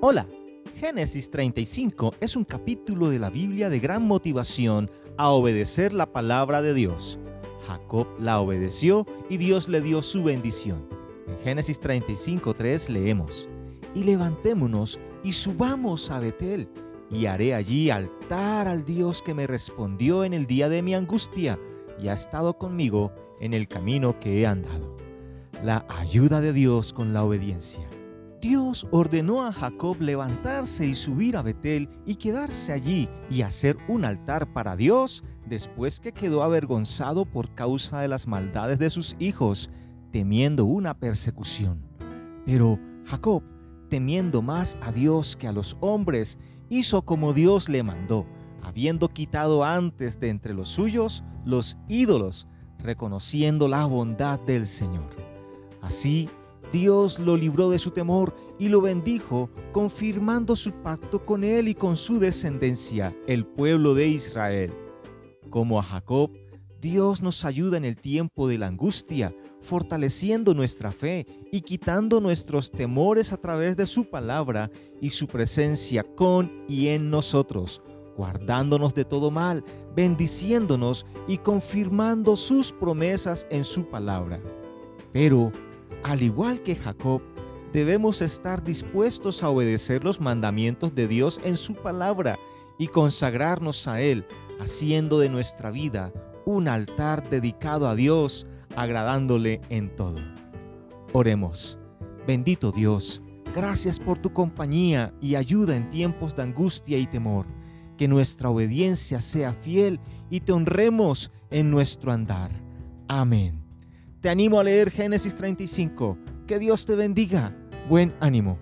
Hola, Génesis 35 es un capítulo de la Biblia de gran motivación a obedecer la palabra de Dios. Jacob la obedeció y Dios le dio su bendición. En Génesis 35.3 leemos, Y levantémonos y subamos a Betel, y haré allí altar al Dios que me respondió en el día de mi angustia y ha estado conmigo en el camino que he andado. La ayuda de Dios con la obediencia. Dios ordenó a Jacob levantarse y subir a Betel y quedarse allí y hacer un altar para Dios después que quedó avergonzado por causa de las maldades de sus hijos, temiendo una persecución. Pero Jacob, temiendo más a Dios que a los hombres, hizo como Dios le mandó, habiendo quitado antes de entre los suyos los ídolos, reconociendo la bondad del Señor. Así Dios lo libró de su temor y lo bendijo, confirmando su pacto con él y con su descendencia, el pueblo de Israel. Como a Jacob, Dios nos ayuda en el tiempo de la angustia, fortaleciendo nuestra fe y quitando nuestros temores a través de su palabra y su presencia con y en nosotros, guardándonos de todo mal, bendiciéndonos y confirmando sus promesas en su palabra. Pero al igual que Jacob, debemos estar dispuestos a obedecer los mandamientos de Dios en su palabra y consagrarnos a Él, haciendo de nuestra vida un altar dedicado a Dios, agradándole en todo. Oremos. Bendito Dios, gracias por tu compañía y ayuda en tiempos de angustia y temor. Que nuestra obediencia sea fiel y te honremos en nuestro andar. Amén. Te animo a leer Génesis 35. Que Dios te bendiga. Buen ánimo.